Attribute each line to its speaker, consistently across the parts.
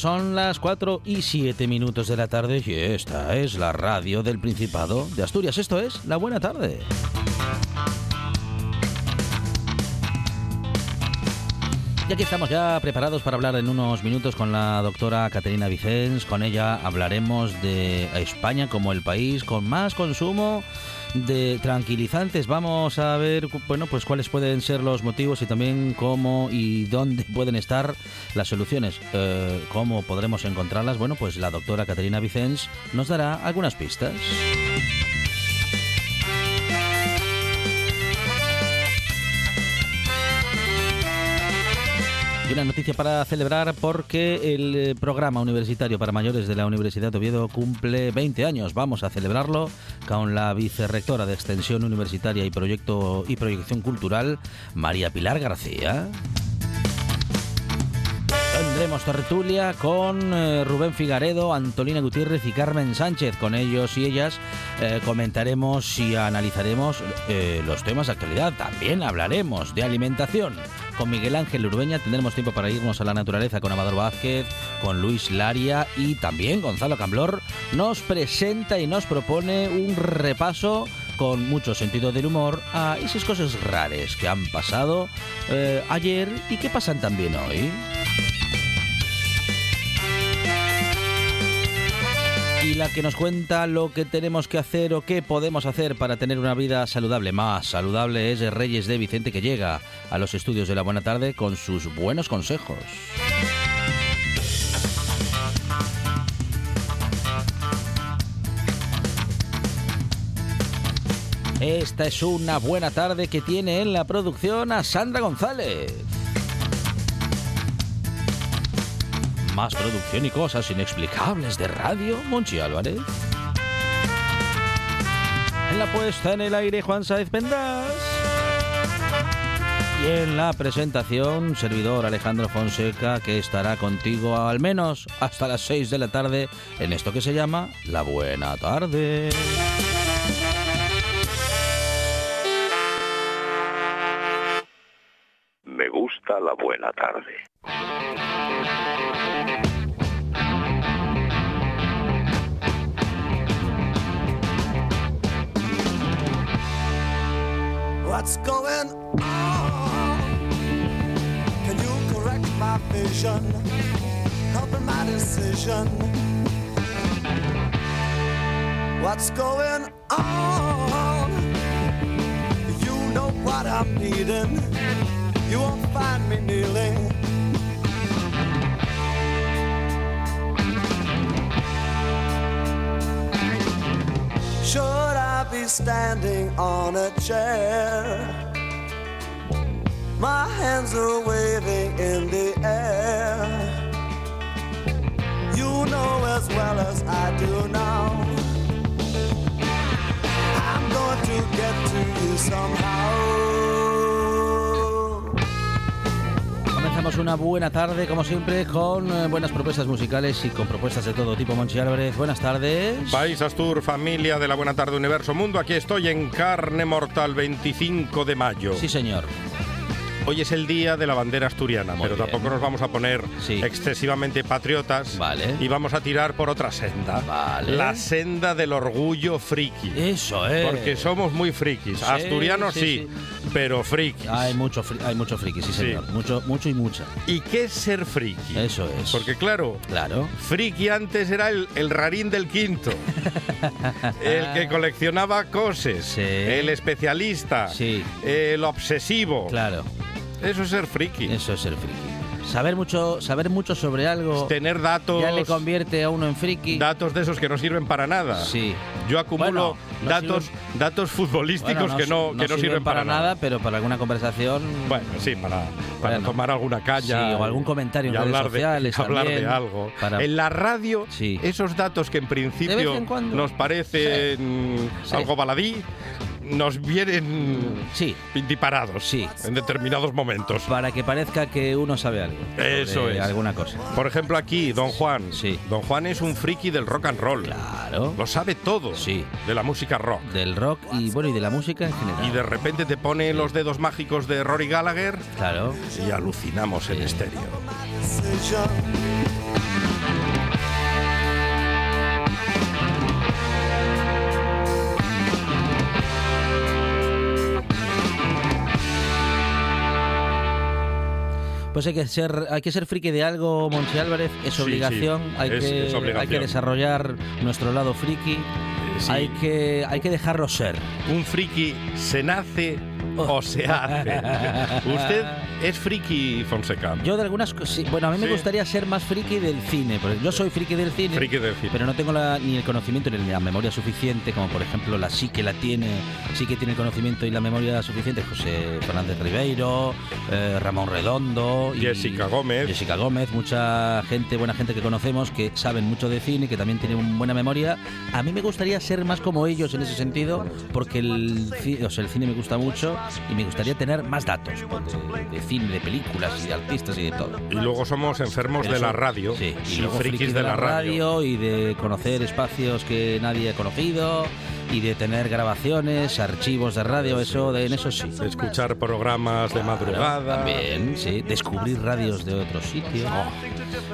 Speaker 1: Son las 4 y 7 minutos de la tarde y esta es la radio del Principado de Asturias. Esto es La Buena Tarde. Y aquí estamos ya preparados para hablar en unos minutos con la doctora Caterina Vicens. Con ella hablaremos de España como el país con más consumo de tranquilizantes. Vamos a ver, bueno, pues cuáles pueden ser los motivos y también cómo y dónde pueden estar las soluciones. Eh, ¿Cómo podremos encontrarlas? Bueno, pues la doctora Caterina Vicens nos dará algunas pistas. Y una noticia para celebrar porque el eh, programa universitario para mayores de la Universidad de Oviedo cumple 20 años. Vamos a celebrarlo con la vicerrectora de Extensión Universitaria y Proyecto y Proyección Cultural, María Pilar García. Tendremos tertulia con eh, Rubén Figaredo, Antolina Gutiérrez y Carmen Sánchez. Con ellos y ellas eh, comentaremos y analizaremos eh, los temas de actualidad. También hablaremos de alimentación. Con Miguel Ángel Urbeña tendremos tiempo para irnos a la naturaleza con Amador Vázquez, con Luis Laria y también Gonzalo Camblor nos presenta y nos propone un repaso con mucho sentido del humor a esas cosas raras que han pasado eh, ayer y que pasan también hoy. La que nos cuenta lo que tenemos que hacer o qué podemos hacer para tener una vida saludable. Más saludable es Reyes de Vicente que llega a los estudios de la Buena Tarde con sus buenos consejos. Esta es una buena tarde que tiene en la producción a Sandra González. Más producción y cosas inexplicables de radio, Monchi Álvarez. En la puesta en el aire, Juan Saez Pendas. Y en la presentación, servidor Alejandro Fonseca, que estará contigo al menos hasta las 6 de la tarde en esto que se llama La Buena Tarde.
Speaker 2: Me gusta la buena tarde.
Speaker 3: What's going on? Can you correct my vision? Helping my decision. What's going on? You know what I'm needing. You won't find me kneeling. I be standing on a chair? My hands are waving in the air. You know as well as I do now. I'm going to get to you somehow.
Speaker 1: Una buena tarde, como siempre, con eh, buenas propuestas musicales y con propuestas de todo tipo. Monchi Álvarez, buenas tardes.
Speaker 4: País Astur, familia de la Buena Tarde Universo Mundo, aquí estoy en Carne Mortal 25 de mayo.
Speaker 1: Sí, señor.
Speaker 4: Hoy es el día de la bandera asturiana,
Speaker 1: Muy
Speaker 4: pero
Speaker 1: bien.
Speaker 4: tampoco nos vamos a poner
Speaker 1: Sí.
Speaker 4: excesivamente patriotas
Speaker 1: Vale.
Speaker 4: y vamos a tirar por otra senda.
Speaker 1: Vale.
Speaker 4: La senda del orgullo friki.
Speaker 1: Eso es.
Speaker 4: Porque somos muy frikis.
Speaker 1: Sí,
Speaker 4: Asturianos
Speaker 1: sí,
Speaker 4: sí, pero frikis.
Speaker 1: Hay mucho, fri- hay mucho friki, sí, señor. Mucho, mucho y mucha.
Speaker 4: ¿Y qué es ser friki?
Speaker 1: Eso es.
Speaker 4: Porque claro,
Speaker 1: Claro.
Speaker 4: Friki antes era el, el rarín del quinto, el que coleccionaba cosas, el especialista, el obsesivo.
Speaker 1: Claro.
Speaker 4: Eso es ser friki.
Speaker 1: Eso es ser friki. Saber mucho, saber mucho sobre algo
Speaker 4: Tener datos,
Speaker 1: ya le convierte a uno en friki.
Speaker 4: datos de esos que no sirven para nada.
Speaker 1: Sí.
Speaker 4: Yo acumulo
Speaker 1: Bueno, no
Speaker 4: datos,
Speaker 1: sirven-
Speaker 4: datos futbolísticos
Speaker 1: Bueno,
Speaker 4: que no, que no sirven para,
Speaker 1: nada, pero para alguna conversación.
Speaker 4: Bueno, sí, para, para
Speaker 1: Bueno.
Speaker 4: tomar alguna caña.
Speaker 1: Sí, o algún comentario en redes
Speaker 4: hablar de- hablar de algo.
Speaker 1: para-
Speaker 4: En la radio,
Speaker 1: Sí.
Speaker 4: esos datos que en principio
Speaker 1: en
Speaker 4: nos parecen
Speaker 1: Sí.
Speaker 4: algo baladí, nos vienen
Speaker 1: Sí.
Speaker 4: pintiparados
Speaker 1: Sí.
Speaker 4: en determinados momentos.
Speaker 1: Para que parezca que uno sabe algo.
Speaker 4: Eso es.
Speaker 1: Alguna cosa.
Speaker 4: Por ejemplo, aquí, Don Juan.
Speaker 1: Sí.
Speaker 4: Don Juan es un friki del rock and roll.
Speaker 1: Claro.
Speaker 4: Lo sabe todo
Speaker 1: Sí.
Speaker 4: de la música rock.
Speaker 1: Del rock y bueno, y de la música en general.
Speaker 4: Y de repente te pone los dedos mágicos de Rory Gallagher
Speaker 1: Claro.
Speaker 4: y alucinamos en
Speaker 1: Sí.
Speaker 4: estéreo.
Speaker 1: Pues hay que ser, hay que ser friki de algo, Monchi Álvarez, es obligación,
Speaker 4: sí,
Speaker 1: hay,
Speaker 4: es-
Speaker 1: que,
Speaker 4: es obligación.
Speaker 1: hay que desarrollar nuestro lado friki,
Speaker 4: sí.
Speaker 1: hay, que, hay que dejarlo ser.
Speaker 4: Un friki se nace. o se hace. Usted es friki, Fonseca.
Speaker 1: Yo de algunas cosas, bueno, a mí me
Speaker 4: Sí.
Speaker 1: gustaría ser más friki del cine, porque yo soy friki del cine,
Speaker 4: Friki del cine.
Speaker 1: pero no tengo la- ni el conocimiento ni la memoria suficiente, como por ejemplo la sí que la tiene, sí que tiene el conocimiento y la memoria suficiente, José Fernández Ribeiro, eh, Ramón Redondo, y
Speaker 4: Jessica Gómez.
Speaker 1: Jessica Gómez, mucha gente, buena gente que conocemos, que saben mucho de cine, que también tienen buena memoria. A mí me gustaría ser más como ellos en ese sentido, porque el, o sea, el cine me gusta mucho y me gustaría tener más datos pues, de, de cine, de películas y de artistas y de todo.
Speaker 4: Y luego somos enfermos
Speaker 1: Pero
Speaker 4: de la radio
Speaker 1: sí, y,
Speaker 4: y
Speaker 1: luego
Speaker 4: frikis de la radio.
Speaker 1: y de conocer espacios que nadie ha conocido y de tener grabaciones, archivos de radio, eso de en eso sí.
Speaker 4: Escuchar programas de madrugada.
Speaker 1: También, sí, descubrir radios de otros sitios.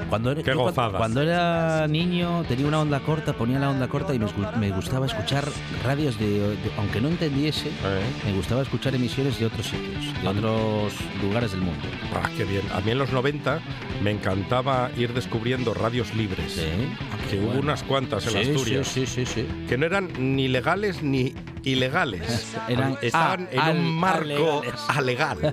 Speaker 1: Cuando, era.
Speaker 4: Qué
Speaker 1: yo cuando- era niño tenía una onda corta, ponía la onda corta y me, gustaba escuchar radios de, de- aunque no entendiese, me gustaba escuchar emisiones de otros sitios, de otros lugares del mundo.
Speaker 4: Ah, qué bien. A mí en los 90 me encantaba ir descubriendo radios libres.
Speaker 1: Sí,
Speaker 4: Que hubo unas cuantas en
Speaker 1: Sí,
Speaker 4: Asturias.
Speaker 1: Sí, sí, sí, sí.
Speaker 4: Que no eran ni legales ni ilegales.
Speaker 1: Eran
Speaker 4: Estaban
Speaker 1: a-
Speaker 4: en un marco alegal.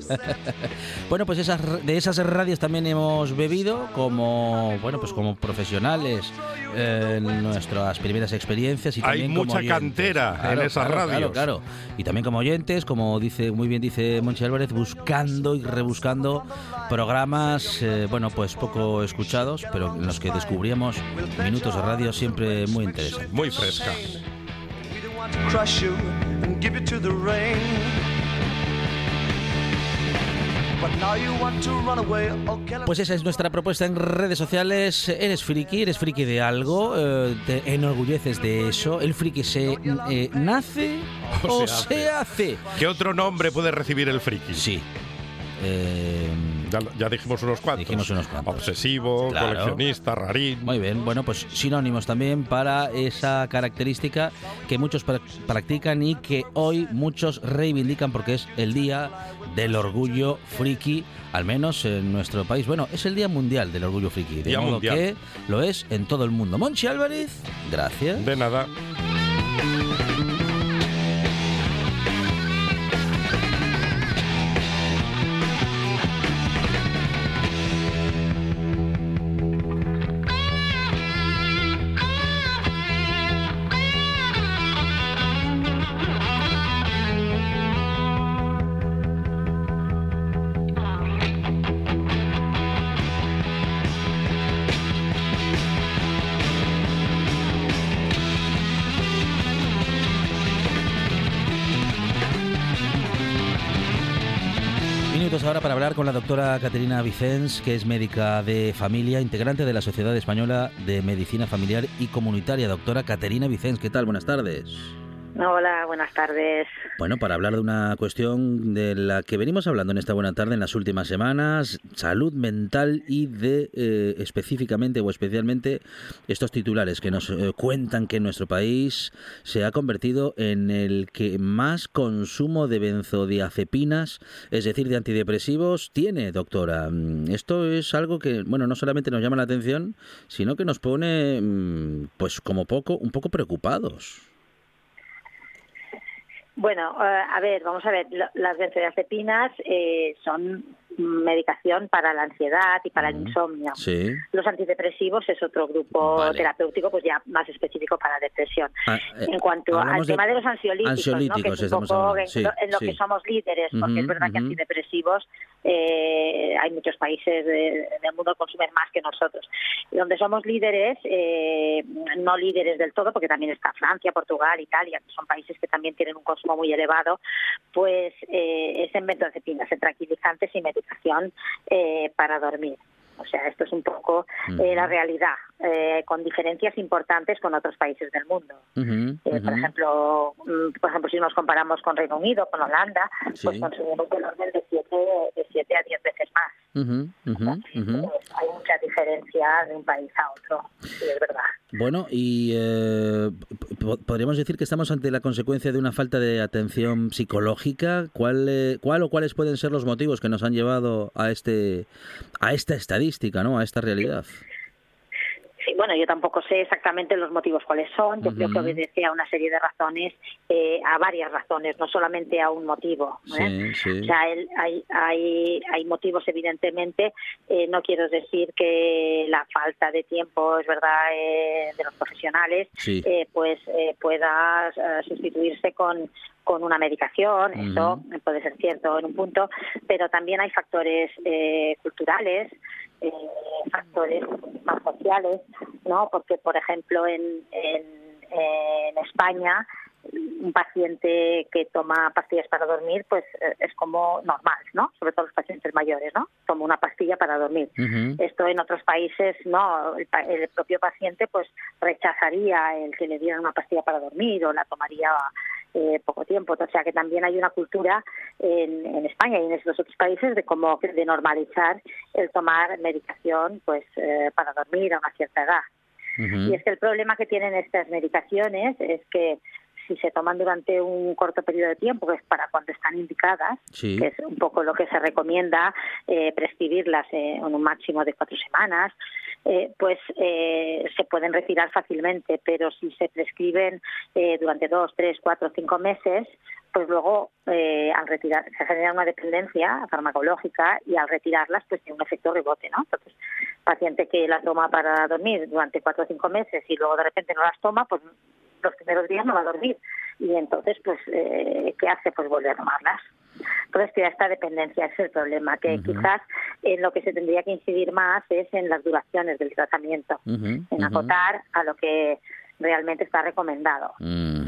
Speaker 1: Bueno, pues esas, de esas radios también hemos bebido como, bueno, pues como profesionales eh, nuestras primeras experiencias y
Speaker 4: Hay
Speaker 1: también
Speaker 4: mucha cantera en esas
Speaker 1: claro,
Speaker 4: radios.
Speaker 1: Claro, claro. Y también como oyentes, como dice muy bien dice Monchi Álvarez, buscando y rebuscando programas, eh, bueno, pues poco escuchados, pero en los que descubríamos minutos de radio siempre muy interesantes.
Speaker 4: Muy fresca.
Speaker 3: Crush you and give you to the rain.
Speaker 1: Pues esa es nuestra propuesta en redes sociales. Eres friki, eres friki de algo, eh, te enorgulleces de eso. El friki se eh, nace
Speaker 4: O
Speaker 1: o,
Speaker 4: se
Speaker 1: se, hace.
Speaker 4: ¿Qué otro nombre puede recibir el friki?
Speaker 1: Sí. Eh,
Speaker 4: Ya, ya dijimos unos cuantos.
Speaker 1: Dijimos unos cuantos.
Speaker 4: Obsesivo,
Speaker 1: Claro.
Speaker 4: coleccionista, rarín.
Speaker 1: muy bien, bueno, pues sinónimos también para esa característica que muchos pra- practican y que hoy muchos reivindican porque es el día del orgullo friki, al menos en nuestro país. Bueno, es el día mundial del orgullo friki, de
Speaker 4: Día
Speaker 1: modo
Speaker 4: mundial.
Speaker 1: que lo es en todo el mundo. Monchi Álvarez, gracias.
Speaker 4: De nada.
Speaker 1: Con la doctora Caterina Vicens, que es médica de familia, integrante de la Sociedad Española de Medicina Familiar y Comunitaria. Doctora Caterina Vicens, ¿qué tal? Buenas tardes.
Speaker 5: Hola, buenas tardes.
Speaker 1: Bueno, para hablar de una cuestión de la que venimos hablando en esta buena tarde en las últimas semanas, salud mental y de eh, específicamente o especialmente estos titulares que nos eh, cuentan que nuestro país se ha convertido en el que más consumo de benzodiazepinas, es decir, de antidepresivos, tiene, doctora. Mm, Esto es algo que, bueno, no solamente nos llama la atención, sino que nos pone, mm, pues como poco, un poco preocupados.
Speaker 5: Bueno, eh, a ver, vamos a ver. Las benzodiazepinas eh, son medicación para la ansiedad y para el insomnio.
Speaker 1: Sí.
Speaker 5: Los antidepresivos es otro grupo
Speaker 1: Vale.
Speaker 5: terapéutico, pues ya más específico para depresión.
Speaker 1: Ah, eh,
Speaker 5: en cuanto al tema de, los ansiolíticos, que es un poco en,
Speaker 1: sí,
Speaker 5: lo- en lo
Speaker 1: sí.
Speaker 5: que somos líderes, porque es verdad que antidepresivos eh, hay muchos países de- del mundo que consumen más que nosotros. Y donde somos líderes, eh, no líderes del todo, porque también está Francia, Portugal, Italia, que son países que también tienen un consumo muy elevado, pues es en benzodiazepinas, en tranquilizantes y medicación eh, para dormir. O sea, esto es un poco eh, la realidad, eh, con diferencias importantes con otros países del mundo.
Speaker 1: Ujú,
Speaker 5: Eh, por ejemplo, mm, por ejemplo, si nos comparamos con Reino Unido, con Holanda, pues
Speaker 1: Sí.
Speaker 5: consumimos del orden de 7 de siete a 10 veces más.
Speaker 1: Ujú.
Speaker 5: Pues hay mucha diferencia de un país a otro, sí, es verdad.
Speaker 1: Bueno, y eh, podríamos decir que estamos ante la consecuencia de una falta de atención psicológica. ¿Cuál, eh, ¿Cuál o cuáles pueden ser los motivos que nos han llevado a este a esta estadística, no, a esta realidad?
Speaker 5: Sí, bueno, yo tampoco sé exactamente los motivos cuáles son. Yo creo que obedece a una serie de razones, eh, a varias razones, no solamente a un motivo.
Speaker 1: Sí, sí.
Speaker 5: O sea, el- hay, hay, hay motivos, evidentemente. Eh, no quiero decir que la falta de tiempo, es verdad, eh, de los profesionales,
Speaker 1: Sí.
Speaker 5: pues pueda sustituirse con con una medicación, eso puede ser cierto en un punto, pero también hay factores eh, culturales, eh, factores más sociales, ¿no? Porque, por ejemplo, en, en, en España un paciente que toma pastillas para dormir, pues eh, es como normal, ¿no? Sobre todo los pacientes mayores, ¿no? Toma una pastilla para dormir. Esto en otros países no, el, el propio paciente pues rechazaría el que le dieran una pastilla para dormir o la tomaría eh, poco tiempo. O sea que también hay una cultura en, en España y en estos otros países de que- de normalizar el tomar medicación pues eh, para dormir a una cierta edad. Y es que el problema que tienen estas medicaciones es que si se toman durante un corto periodo de tiempo, que es para cuando están indicadas,
Speaker 1: Sí.
Speaker 5: que es un poco lo que se recomienda, eh, prescribirlas eh, en un máximo de cuatro semanas, eh, pues eh, se pueden retirar fácilmente, pero si se prescriben eh, durante dos, tres, cuatro, cinco meses, pues luego eh, al retirar se genera una dependencia farmacológica y al retirarlas pues tiene un efecto rebote, ¿no? Entonces, paciente que la toma para dormir durante cuatro o cinco meses y luego de repente no las toma, pues los primeros días no va a dormir. Y entonces pues eh, qué hace pues vuelve a tomarlas. Entonces crea esta dependencia ese es el problema que quizás en lo que se tendría que incidir más es en las duraciones del tratamiento en acotar a lo que realmente está recomendado.
Speaker 1: Ujú.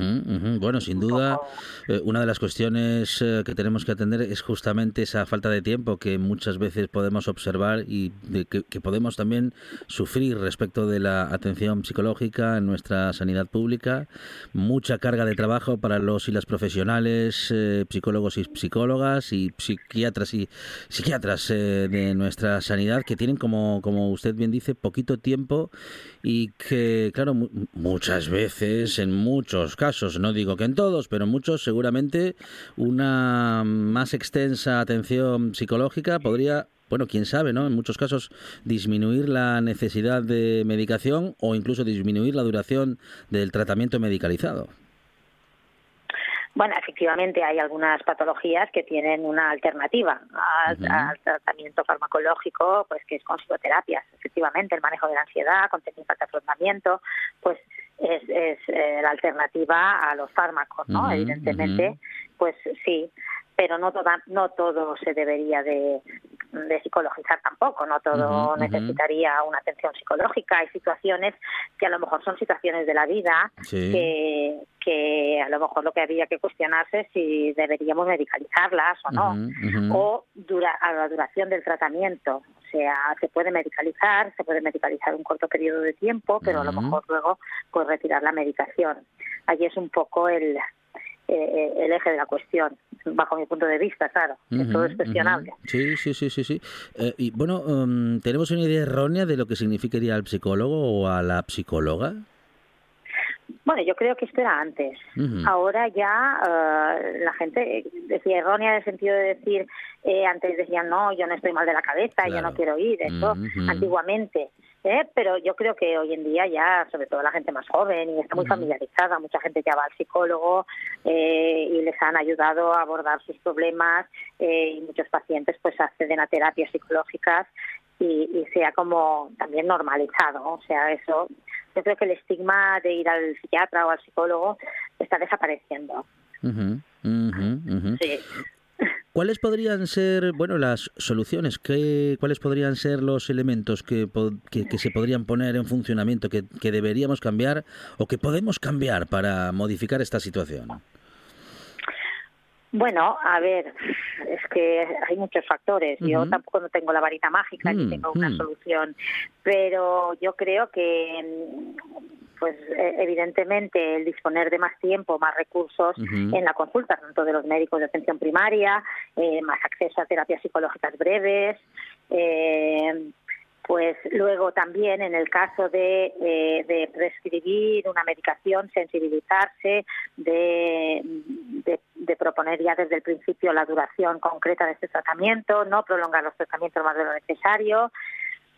Speaker 1: Bueno, sin duda, eh, una de las cuestiones eh, que tenemos que atender es justamente esa falta de tiempo que muchas veces podemos observar y de que, que podemos también sufrir respecto de la atención psicológica en nuestra sanidad pública. Mucha carga de trabajo para los y las profesionales, eh, psicólogos y psicólogas y psiquiatras y psiquiatras eh, de nuestra sanidad que tienen, como, como usted bien dice, poquito tiempo y que, claro, mu- muchas veces, en muchos casos, no digo que en todos, pero en muchos, seguramente una más extensa atención psicológica podría, bueno, quién sabe, ¿no? En muchos casos disminuir la necesidad de medicación o incluso disminuir la duración del tratamiento medicalizado.
Speaker 5: Bueno, efectivamente hay algunas patologías que tienen una alternativa al, tratamiento farmacológico, pues que es con psicoterapias. Efectivamente, el manejo de la ansiedad, con técnicas de afrontamiento, pues es, es eh, la alternativa a los fármacos, ¿no? Evidentemente, pues sí, pero no toda, no todo se debería de, de psicologizar tampoco, no todo necesitaría una atención psicológica. Hay situaciones que a lo mejor son situaciones de la vida
Speaker 1: Sí.
Speaker 5: que, que a lo mejor lo que habría que cuestionarse es si deberíamos medicalizarlas o no, o dura, a la duración del tratamiento. O sea, se puede medicalizar, se puede medicalizar un corto periodo de tiempo, pero a lo mejor luego pues retirar la medicación. Allí es un poco el, eh, el eje de la cuestión, bajo mi punto de vista, claro.
Speaker 1: Ujú,
Speaker 5: todo es cuestionable.
Speaker 1: Sí, sí, sí, sí, sí. Eh, y bueno, em, ¿tenemos una idea errónea de lo que significaría al psicólogo o a la psicóloga?
Speaker 5: Bueno, yo creo que esto era antes. Ahora ya eh, la gente decía errónea en el sentido de decir, eh, antes decían, no, yo no estoy mal de la cabeza, yo
Speaker 1: Claro.
Speaker 5: no quiero ir. Eso antiguamente. ¿Eh? pero yo creo que hoy en día ya, sobre todo la gente más joven, y está muy familiarizada, mucha gente ya va al psicólogo eh, y les han ayudado a abordar sus problemas eh, y muchos pacientes pues acceden a terapias psicológicas y, y se ha como también normalizado, o sea, eso, yo creo que el estigma de ir al psiquiatra o al psicólogo está desapareciendo. Sí.
Speaker 1: ¿Cuáles podrían ser, bueno, las soluciones? ¿Qué, ¿Cuáles podrían ser los elementos que, que se podrían poner en funcionamiento, que, que deberíamos cambiar o que podemos cambiar para modificar esta situación?
Speaker 5: Bueno, a ver, es que hay muchos factores. Yo tampoco no tengo la varita mágica ni
Speaker 1: Mm,
Speaker 5: tengo una
Speaker 1: mm.
Speaker 5: solución, pero yo creo que, pues eh, evidentemente el disponer de más tiempo, más recursos en la consulta, tanto de los médicos de atención primaria, eh, más acceso a terapias psicológicas breves. eh, pues luego también en el caso de, eh, de prescribir una medicación, sensibilizarse, de, de, de proponer ya desde el principio la duración concreta de este tratamiento, no prolongar los tratamientos más de lo necesario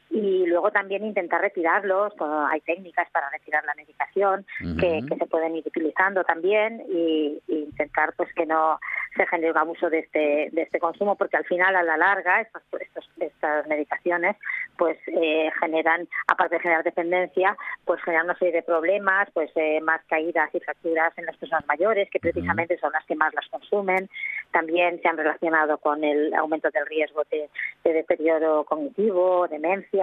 Speaker 5: y luego también intentar retirarlos. Bueno, hay técnicas para retirar la medicación que, se pueden ir utilizando también y, y intentar pues que no se genere un abuso de este de este consumo porque al final a la larga estos, estos- estas medicaciones pues eh, generan aparte de generar dependencia pues generan una serie de problemas pues eh, más caídas y fracturas en las personas mayores que precisamente son las que más las consumen también se han relacionado con el aumento del riesgo de, de deterioro cognitivo demencia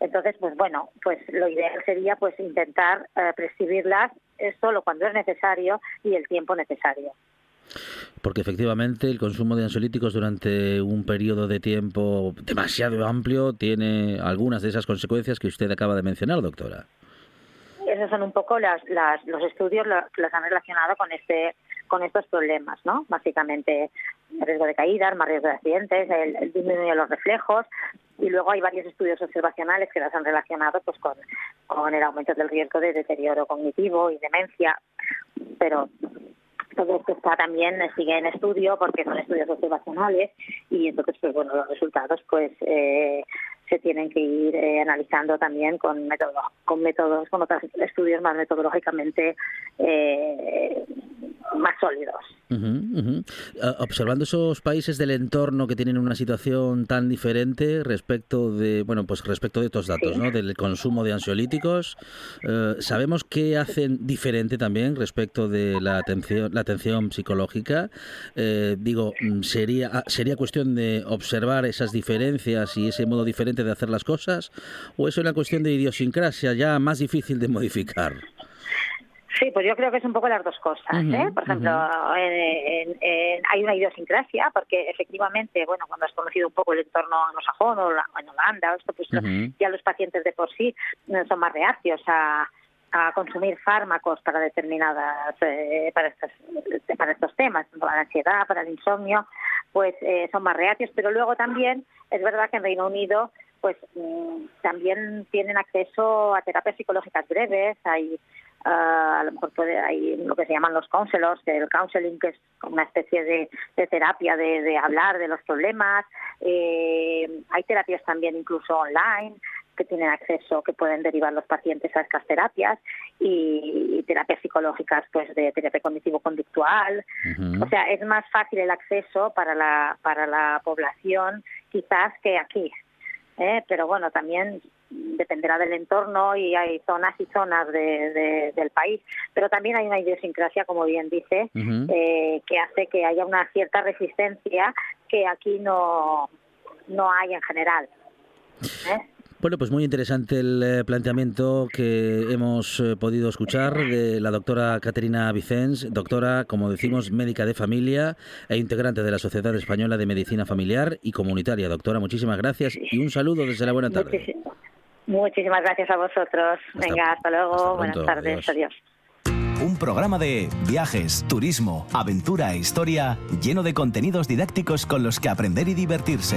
Speaker 5: entonces pues bueno pues lo ideal sería pues intentar eh, prescribirlas eh, solo cuando es necesario y el tiempo necesario
Speaker 1: Porque efectivamente el consumo de ansiolíticos durante un periodo de tiempo demasiado amplio tiene algunas de esas consecuencias que usted acaba de mencionar, doctora.
Speaker 5: esos son un poco las, las- los estudios que los han relacionado con este con estos problemas, ¿no? Básicamente riesgo de caídas, más riesgo de accidentes, el, el disminuir de los reflejos y luego hay varios estudios observacionales que las han relacionado pues con, con el aumento del riesgo de deterioro cognitivo y demencia, pero todo esto está también sigue en estudio porque son estudios observacionales y entonces pues bueno los resultados pues eh, se tienen que ir eh, analizando también con métodos con métodos con otros estudios más metodológicamente eh, más sólidos.
Speaker 1: Ah, Observando esos países del entorno que tienen una situación tan diferente respecto de, bueno, pues respecto de estos datos,
Speaker 5: Sí.
Speaker 1: ¿no? Del consumo de ansiolíticos, eh, sabemos qué hacen diferente también respecto de la atención, la atención psicológica. Eh, digo, mm, sería ah, sería cuestión de observar esas diferencias y ese modo diferente de hacer las cosas, o es una cuestión de idiosincrasia ya más difícil de modificar.
Speaker 5: Sí, pues yo creo que es un poco las dos cosas. ¿eh? Por ejemplo, en- en- en- hay una idiosincrasia, porque efectivamente, bueno, cuando has conocido un poco el entorno anglosajón o la- en Holanda, o esto, pues
Speaker 1: Ujú.
Speaker 5: ya los pacientes de por sí eh, son más reacios a, a consumir fármacos para determinadas, eh, para, estos, para estos temas, para la ansiedad, para el insomnio, pues eh, son más reacios, pero luego también es verdad que en Reino Unido pues mm, también tienen acceso a terapias psicológicas breves, hay ah, a lo mejor puede, hay lo que se llaman los counselors, que el counseling que es una especie de, de terapia de, de hablar de los problemas, eh, hay terapias también incluso online que tienen acceso, que pueden derivar los pacientes a estas terapias y, y terapias psicológicas pues de terapia cognitivo-conductual. O sea, es más fácil el acceso para la, para la población quizás que aquí. ¿Eh? Pero bueno, también dependerá del entorno y hay zonas y zonas de- de- del país. Pero también hay una idiosincrasia, como bien dice, eh, que hace que haya una cierta resistencia que aquí no, no hay en general. ¿eh?
Speaker 1: Bueno, pues muy interesante el eh, planteamiento que hemos eh, podido escuchar de la doctora Caterina Vicens, doctora, como decimos, médica de familia e integrante de la Sociedad Española de Medicina Familiar y Comunitaria. Doctora, muchísimas gracias y un saludo desde la buena tarde.
Speaker 5: Muchísimas, muchísimas gracias a vosotros.
Speaker 1: Hasta-
Speaker 5: Venga, hasta luego.
Speaker 1: hasta
Speaker 5: Buenas tardes.
Speaker 1: Adiós.
Speaker 5: Adiós.
Speaker 6: Un programa de viajes, turismo, aventura e historia lleno de contenidos didácticos con los que aprender y divertirse.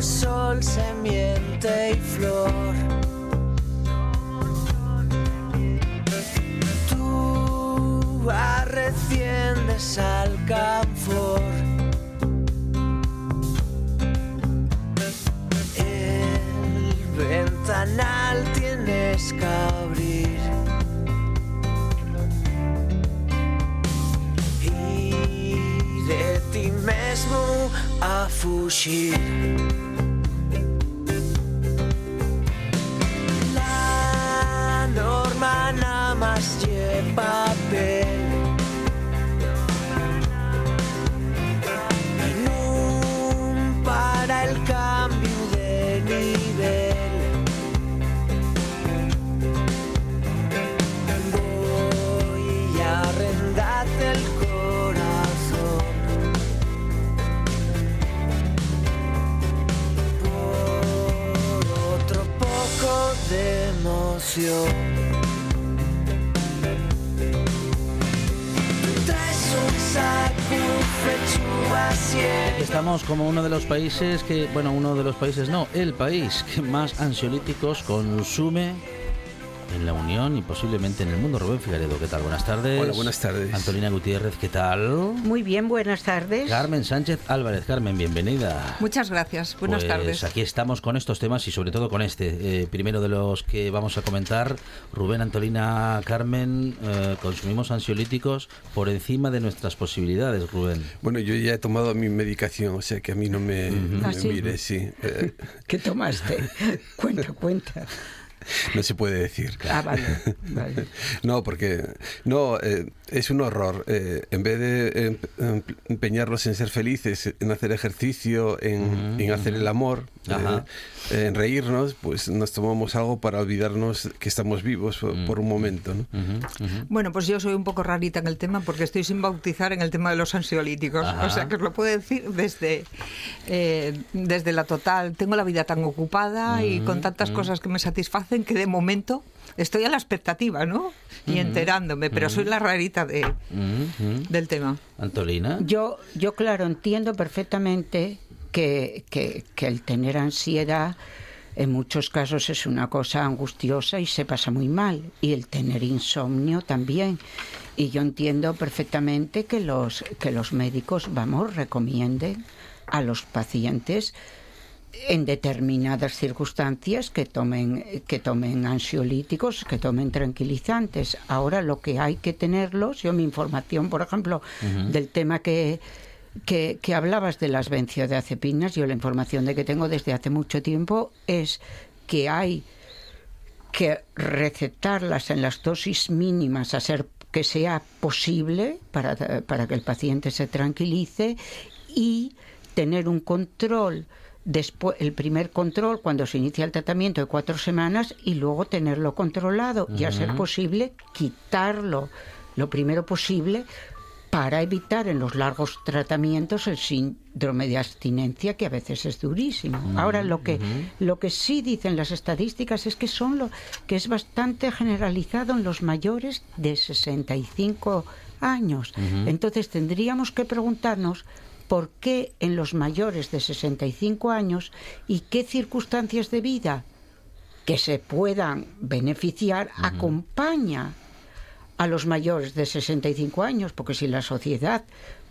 Speaker 3: Somos sol, semiente y flor. Tú arreciendes al camfor. El ventanal tienes que abrir. Y de ti mesmo a fugir. Nada más lleva papel. No para el cambio de nivel. Voy a arrendarte el corazón. por otro poco de emoción.
Speaker 1: Estamos como uno de los países que, bueno, uno de los países no, el país que más ansiolíticos consume en la Unión y posiblemente en el mundo. Rubén Figaredo, ¿qué tal? Buenas tardes.
Speaker 7: Hola, buenas tardes.
Speaker 1: Antolina Gutiérrez, ¿qué tal?
Speaker 8: Muy bien, buenas tardes.
Speaker 1: Carmen Sánchez Álvarez. Carmen, bienvenida.
Speaker 9: Muchas gracias. Buenas
Speaker 1: Pues
Speaker 9: tardes.
Speaker 1: Aquí estamos con estos temas y sobre todo con este. Eh, primero de los que vamos a comentar, Rubén, Antolina, Carmen, eh, consumimos ansiolíticos por encima de nuestras posibilidades, Rubén.
Speaker 7: Bueno, yo ya he tomado mi medicación, o sea que a mí no me, no
Speaker 8: ¿Ah,
Speaker 7: me
Speaker 8: sí?
Speaker 7: mire, sí.
Speaker 8: ¿Qué tomaste? cuenta, cuenta.
Speaker 7: no se puede decir.
Speaker 8: Ah, vale, vale.
Speaker 7: No, porque no eh, es un horror. Eh, en vez de em- em- empeñarnos en ser felices, en hacer ejercicio, en, en hacer el amor, eh, en reírnos, pues nos tomamos algo para olvidarnos que estamos vivos por, por un momento.
Speaker 9: Bueno, pues yo soy un poco rarita en el tema porque estoy sin bautizar en el tema de los ansiolíticos.
Speaker 1: Ajá.
Speaker 9: O sea, que os lo puedo decir desde, eh, desde la total. Tengo la vida tan ocupada y con tantas cosas que me satisfacen que de momento estoy a la expectativa, ¿no? Y enterándome, pero soy la rarita de, del tema.
Speaker 1: Antolina.
Speaker 8: Yo, yo claro, entiendo perfectamente que, que, que el tener ansiedad en muchos casos es una cosa angustiosa y se pasa muy mal. Y el tener insomnio también. Y yo entiendo perfectamente que los, que los médicos, vamos, recomienden a los pacientes en determinadas circunstancias que tomen que tomen ansiolíticos, que tomen tranquilizantes. Ahora lo que hay que tenerlos, yo mi información, por ejemplo, del tema que, que que hablabas de las benzodiazepinas, yo la información de que tengo desde hace mucho tiempo es que hay que recetarlas en las dosis mínimas a ser que sea posible para, para que el paciente se tranquilice y tener un control después el primer control cuando se inicia el tratamiento de cuatro semanas y luego tenerlo controlado y a ser posible quitarlo lo primero posible para evitar en los largos tratamientos el síndrome de abstinencia que a veces es durísimo. Ahora lo que lo que sí dicen las estadísticas es que son lo que es bastante generalizado en los mayores de 65 años. Entonces tendríamos que preguntarnos por qué en los mayores de 65 años y qué circunstancias de vida que se puedan beneficiar acompaña a los mayores de 65 años, porque si la sociedad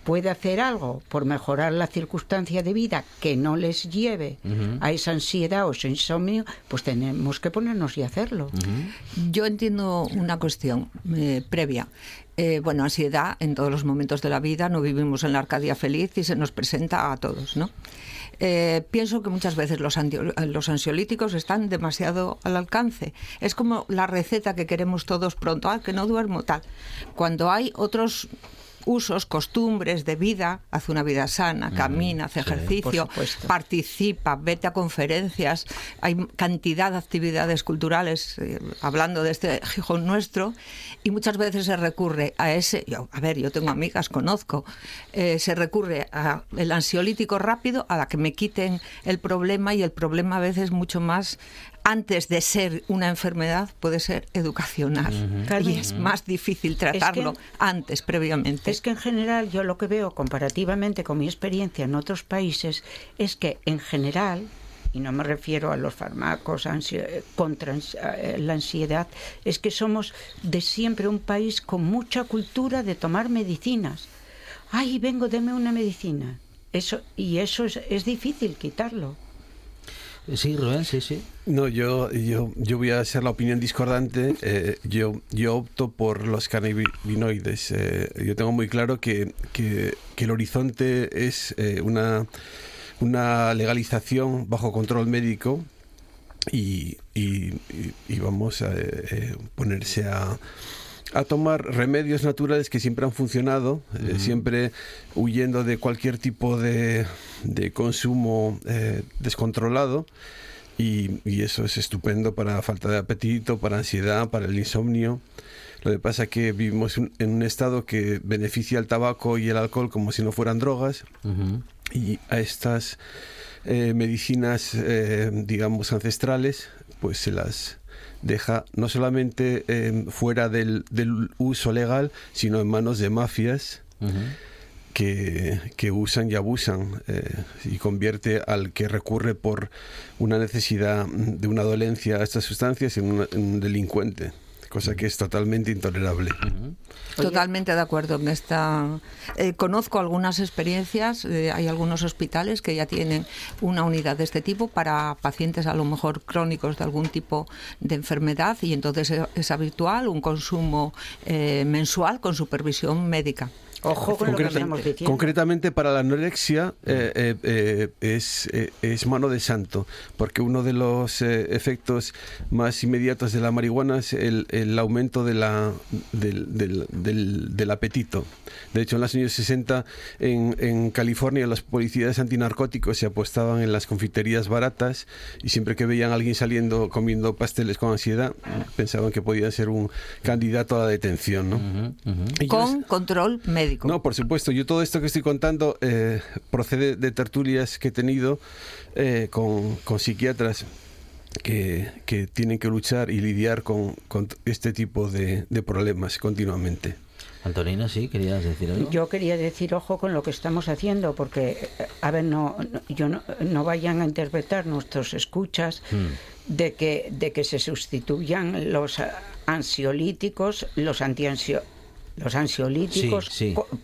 Speaker 8: puede hacer algo por mejorar la circunstancia de vida que no les lleve a esa ansiedad o ese insomnio, pues tenemos que ponernos y hacerlo.
Speaker 9: Yo entiendo una cuestión eh, previa. Eh, bueno, ansiedad en todos los momentos de la vida, no vivimos en la Arcadia feliz y se nos presenta a todos, ¿no? Eh, pienso que muchas veces los, los ansiolíticos están demasiado al alcance. Es como la receta que queremos todos pronto, ah, que no duermo tal. Cuando hay otros usos, costumbres de vida, hace una vida sana, camina, hace ejercicio, participa, vete a conferencias, hay cantidad de actividades culturales, eh, hablando de este Gijón nuestro, y muchas veces se recurre a ese, a ver, yo tengo amigas, conozco, eh, se recurre al ansiolítico rápido, a la que me quiten el problema y el problema a veces mucho más antes de ser una enfermedad puede ser educacional y es más difícil tratarlo antes, previamente.
Speaker 8: Es que en general yo lo que veo comparativamente con mi experiencia en otros países es que en general y no me refiero a los fármacos contra eh, la ansiedad, es que somos de siempre un país con mucha cultura de tomar medicinas. Ay, vengo, deme una medicina. Eso, y eso es difícil quitarlo.
Speaker 1: Sí, Rubén, sí, sí.
Speaker 7: No, yo, yo, yo voy a hacer la opinión discordante. Eh, yo, yo opto por los cannabinoides. Eh, yo tengo muy claro que, que, el horizonte es eh, una, una legalización bajo control médico y, y, y vamos a ponerse a a tomar remedios naturales que siempre han funcionado, eh, siempre huyendo de cualquier tipo de, de consumo eh, descontrolado. Y, y, eso es estupendo para falta de apetito, para ansiedad, para el insomnio. Lo que pasa es que vivimos en un estado que beneficia el tabaco y el alcohol como si no fueran drogas. Y a estas eh, medicinas, digamos, ancestrales, pues se las deja no solamente eh, fuera del, uso legal, sino en manos de mafias. Que, que, usan y abusan eh, y convierte al que recurre por una necesidad de una dolencia a estas sustancias en un delincuente cosa que es totalmente intolerable.
Speaker 9: Totalmente de acuerdo en esta. Eh, conozco algunas experiencias, eh, hay algunos hospitales que ya tienen una unidad de este tipo para pacientes a lo mejor crónicos de algún tipo de enfermedad y entonces es habitual un consumo eh, mensual con supervisión médica.
Speaker 8: Ojo con lo que
Speaker 7: Concretamente para la anorexia eh, eh, eh, es, es mano de santo, porque uno de los efectos más inmediatos de la marihuana es el, el aumento de la, del, del, del, apetito. De hecho, en los años 60 en, en California las policías antinarcóticos se apostaban en las confiterías baratas y siempre que veían a alguien saliendo comiendo pasteles con ansiedad, pensaban que podía ser un candidato a la detención. ¿no?
Speaker 9: Con control médico.
Speaker 7: No, por supuesto. Yo todo esto que estoy contando eh, procede de tertulias que he tenido eh, con, psiquiatras que, tienen que luchar y lidiar con, este tipo de, problemas continuamente.
Speaker 1: Antonina, sí, querías decir algo.
Speaker 8: Yo quería decir, ojo con lo que estamos haciendo, porque, eh, a ver, no, yo no, vayan a interpretar nuestros escuchas hmm. de, que, de que se sustituyan los ansiolíticos, los antiansiolíticos los ansiolíticos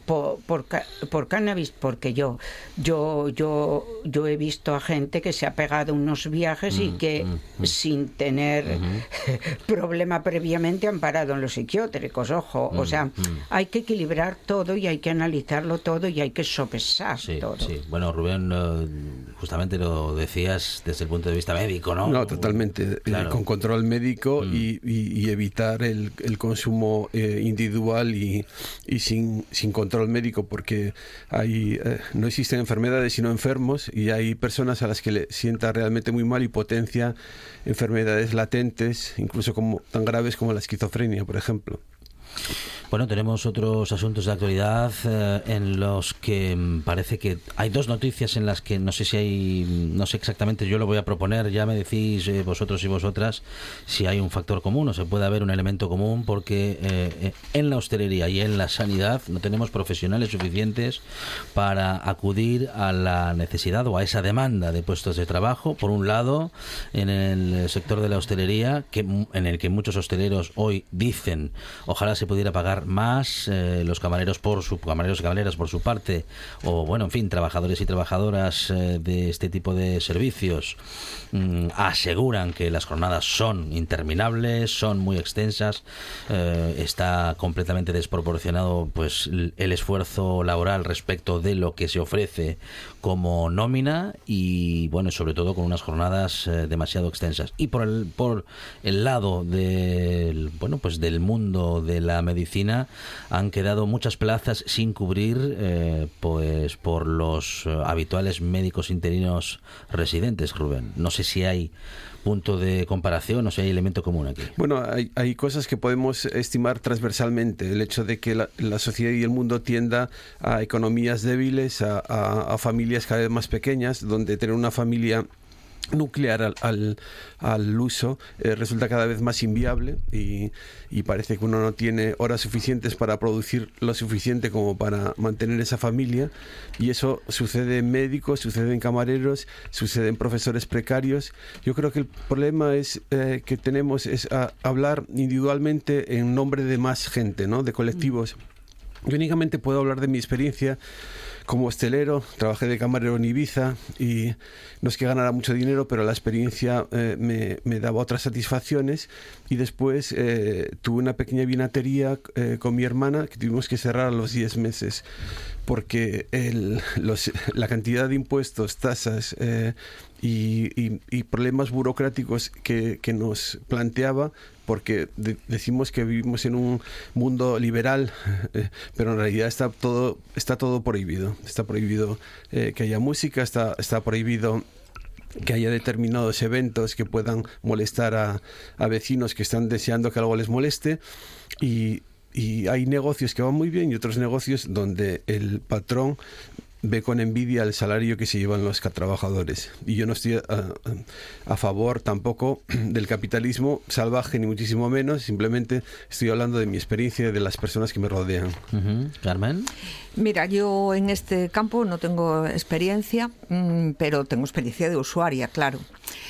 Speaker 8: Por, por, cannabis porque yo yo yo yo he visto a gente que se ha pegado unos viajes y mm, que mm, mm. sin tener problema previamente han parado en los psiquiátricos ojo. O sea hay que equilibrar todo y hay que analizarlo todo y hay que sopesar todo.
Speaker 1: bueno Rubén eh, justamente lo decías desde el punto de vista médico no
Speaker 7: no totalmente eh, con control médico y, evitar el, el consumo eh, individual y y, sin, sin, control médico porque hay, eh, no existen enfermedades sino enfermos y hay personas a las que le sienta realmente muy mal y potencia enfermedades latentes, incluso como, tan graves como la esquizofrenia, por ejemplo.
Speaker 1: Bueno, tenemos otros asuntos de actualidad eh, en los que mm, parece que hay dos noticias en las que no sé si hay, mm, no sé exactamente, yo lo voy a proponer, ya me decís eh, vosotros y vosotras si hay un factor común o se puede haber un elemento común porque eh, en la hostelería y en la sanidad no tenemos profesionales suficientes para acudir a la necesidad o a esa demanda de puestos de trabajo. Por un lado, en el sector de la hostelería, que, en el que muchos hosteleros hoy dicen, ojalá se se pudiera pagar más, eh, los camareros por su camareros y camareras por su parte, o bueno, en fin, trabajadores y trabajadoras eh, de este tipo de servicios mm, aseguran que las jornadas son interminables, son muy extensas, eh, está completamente desproporcionado pues el esfuerzo laboral respecto de lo que se ofrece como nómina y bueno, sobre todo con unas jornadas eh, demasiado extensas. Y por el por el lado del bueno, pues del mundo de la medicina han quedado muchas plazas sin cubrir eh, pues por los eh, habituales médicos interinos residentes, Rubén. No sé si hay punto de comparación o si hay elemento común aquí.
Speaker 7: Bueno, hay, hay cosas que podemos estimar transversalmente. El hecho de que la, sociedad y el mundo tienda a economías débiles, a, a, a familias cada vez más pequeñas, donde tener una familia nuclear al, al, al uso eh, resulta cada vez más inviable y, y, parece que uno no tiene horas suficientes para producir lo suficiente como para mantener esa familia y eso sucede en médicos, sucede en camareros, sucede en profesores precarios. Yo creo que el problema es eh, que tenemos es a, hablar individualmente en nombre de más gente, ¿no? de colectivos. Yo únicamente puedo hablar de mi experiencia como hostelero, trabajé de camarero en Ibiza y no es que ganara mucho dinero, pero la experiencia eh, me, me, daba otras satisfacciones. Y después eh, tuve una pequeña vinatería eh, con mi hermana que tuvimos que cerrar a los 10 meses porque la cantidad de impuestos, tasas y, y, y, problemas burocráticos que, que nos planteaba porque de, decimos que vivimos en un mundo liberal, eh, pero en realidad está todo, está todo prohibido. Está prohibido eh, que haya música, está, está prohibido que haya determinados eventos que puedan molestar a, a vecinos que están deseando que algo les moleste y, y hay negocios que van muy bien y otros negocios donde el patrón ve con envidia el salario que se llevan los trabajadores. Y yo no estoy a, a, favor tampoco del capitalismo salvaje, ni muchísimo menos. Simplemente estoy hablando de mi experiencia y de las personas que me rodean.
Speaker 1: Uh -huh. Carmen.
Speaker 9: Mira, yo en este campo no tengo experiencia, mmm, pero tengo experiencia de usuaria, claro.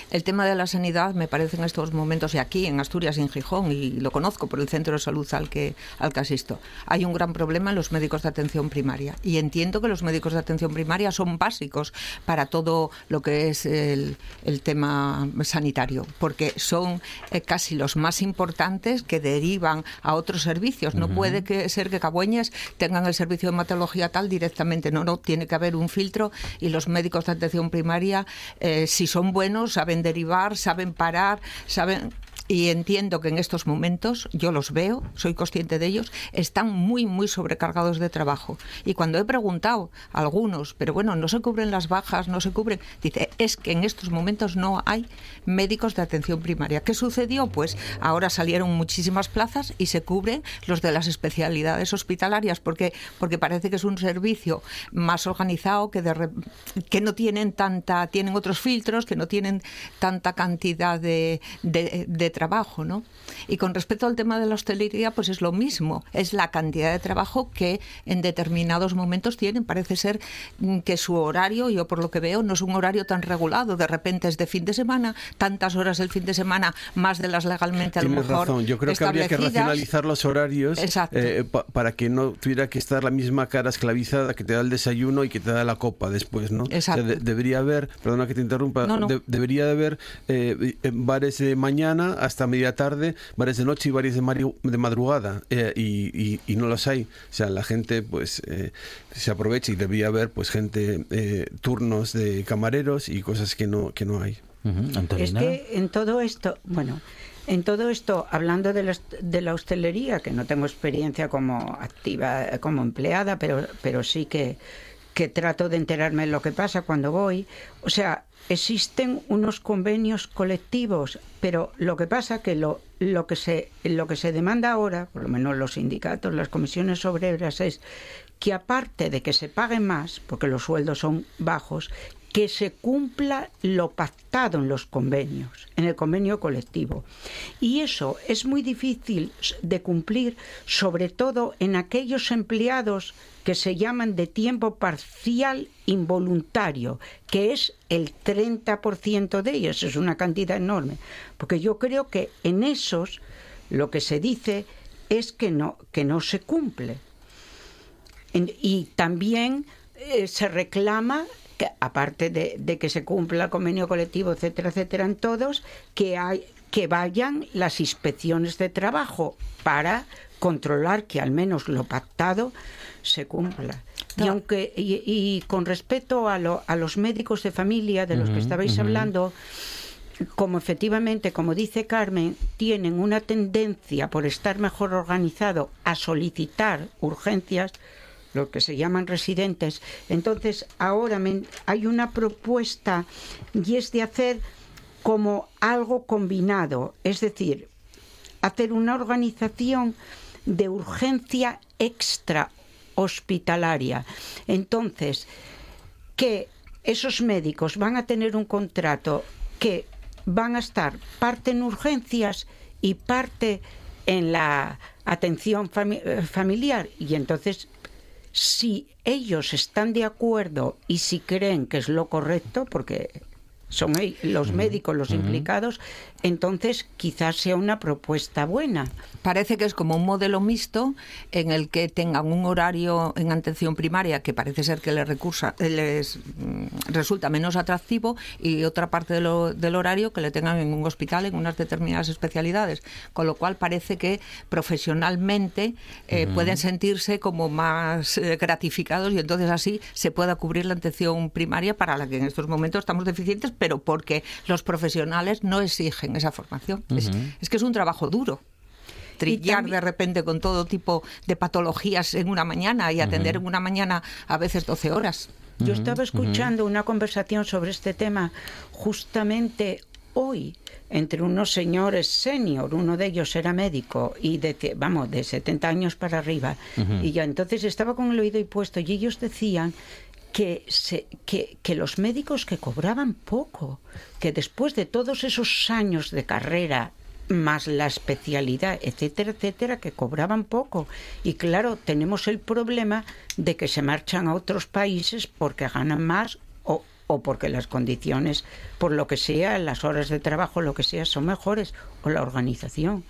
Speaker 9: El tema de la sanidad me parece en estos momentos, y aquí en Asturias y en Gijón, y lo conozco por el centro de salud al que, al que asisto, hay un gran problema en los médicos de atención primaria. Y entiendo que los médicos de atención primaria son básicos para todo lo que es el, el tema sanitario, porque son eh, casi los más importantes que derivan a otros servicios. No uh -huh. puede que ser que Cabueñes tengan el servicio de hematología tal directamente, no, no, tiene que haber un filtro y los médicos de atención primaria, eh, si son buenos, saben derivar, saben parar, saben y entiendo que en estos momentos, yo los veo, soy consciente de ellos, están muy, muy sobrecargados de trabajo. Y cuando he preguntado a algunos, pero bueno, no se cubren las bajas, no se cubren, dice, es que en estos momentos no hay médicos de atención primaria. ¿Qué sucedió? Pues ahora salieron muchísimas plazas y se cubren los de las especialidades hospitalarias, porque, porque parece que es un servicio más organizado, que, de, que no tienen tanta, tienen otros filtros, que no tienen tanta cantidad de, de, de trabajo, ¿no? Y con respecto al tema de la hostelería, pues es lo mismo, es la cantidad de trabajo que en determinados momentos tienen. Parece ser que su horario, yo por lo que veo, no es un horario tan regulado, de repente es de fin de semana, tantas horas el fin de semana, más de las legalmente a
Speaker 7: Tienes
Speaker 9: lo mejor
Speaker 7: razón, yo creo que habría que racionalizar los horarios
Speaker 9: eh,
Speaker 7: pa para que no tuviera que estar la misma cara esclavizada que te da el desayuno y que te da la copa después, ¿no?
Speaker 9: Exacto.
Speaker 7: O sea, de debería haber, perdona que te interrumpa,
Speaker 9: no, no.
Speaker 7: De debería de haber eh, bares de mañana hasta media tarde, bares de noche y bares de, de madrugada, eh, y, y, y, no los hay. O sea, la gente pues eh, se aprovecha y debería haber pues gente, eh, turnos de camareros y cosas que no, que no hay.
Speaker 1: Uh -huh.
Speaker 8: Es que en todo esto, bueno, en todo esto, hablando de la, de la, hostelería, que no tengo experiencia como activa, como empleada, pero, pero sí que, que trato de enterarme de lo que pasa cuando voy. O sea, existen unos convenios colectivos, pero lo que pasa que lo, lo que se lo que se demanda ahora, por lo menos los sindicatos, las comisiones obreras es que aparte de que se pague más, porque los sueldos son bajos, que se cumpla lo pactado en los convenios, en el convenio colectivo. Y eso es muy difícil de cumplir, sobre todo en aquellos empleados que se llaman de tiempo parcial involuntario, que es el 30% de ellos, es una cantidad enorme. Porque yo creo que en esos lo que se dice es que no, que no se cumple. Y también eh, se reclama que aparte de, de que se cumpla el convenio colectivo, etcétera, etcétera, en todos, que hay que vayan las inspecciones de trabajo para controlar que al menos lo pactado se cumpla. Y aunque y, y con respecto a, lo- a los médicos de familia de los que estabais hablando, como efectivamente, como dice Carmen, tienen una tendencia por estar mejor organizado a solicitar urgencias, lo que se llaman residentes. Entonces, ahora hay una propuesta y es de hacer como algo combinado, es decir, hacer una organización de urgencia extra hospitalaria. Entonces, que esos médicos van a tener un contrato que van a estar parte en urgencias y parte en la atención eh, familiar. Y entonces, si ellos están de acuerdo y si creen que es lo correcto, porque son los médicos los implicados, entonces quizás sea una propuesta buena.
Speaker 9: Parece que es como un modelo mixto en el que tengan un horario en atención primaria que parece ser que les, recursa, eh, les mm, resulta menos atractivo y otra parte de lo- del horario que le tengan en un hospital en unas determinadas especialidades. Con lo cual parece que profesionalmente eh, pueden sentirse como más eh, gratificados y entonces así se pueda cubrir la atención primaria para la que en estos momentos estamos deficientes, pero porque los profesionales no exigen esa formación. Es- que es un trabajo duro trillar de repente con todo tipo de patologías en una mañana y atender en una mañana a veces 12 horas.
Speaker 8: Yo estaba escuchando una conversación sobre este tema justamente hoy entre unos señores senior, uno de ellos era médico y de, que- vamos, de 70 años para arriba. Y ya entonces estaba con el oído y puesto y ellos decían que, se, que, que los médicos que cobraban poco, que después de todos esos años de carrera más la especialidad, etcétera, etcétera, que cobraban poco. Y claro, tenemos el problema de que se marchan a otros países porque ganan más o, o porque las condiciones, por lo que sea, las horas de trabajo, lo que sea, son mejores, o la organización.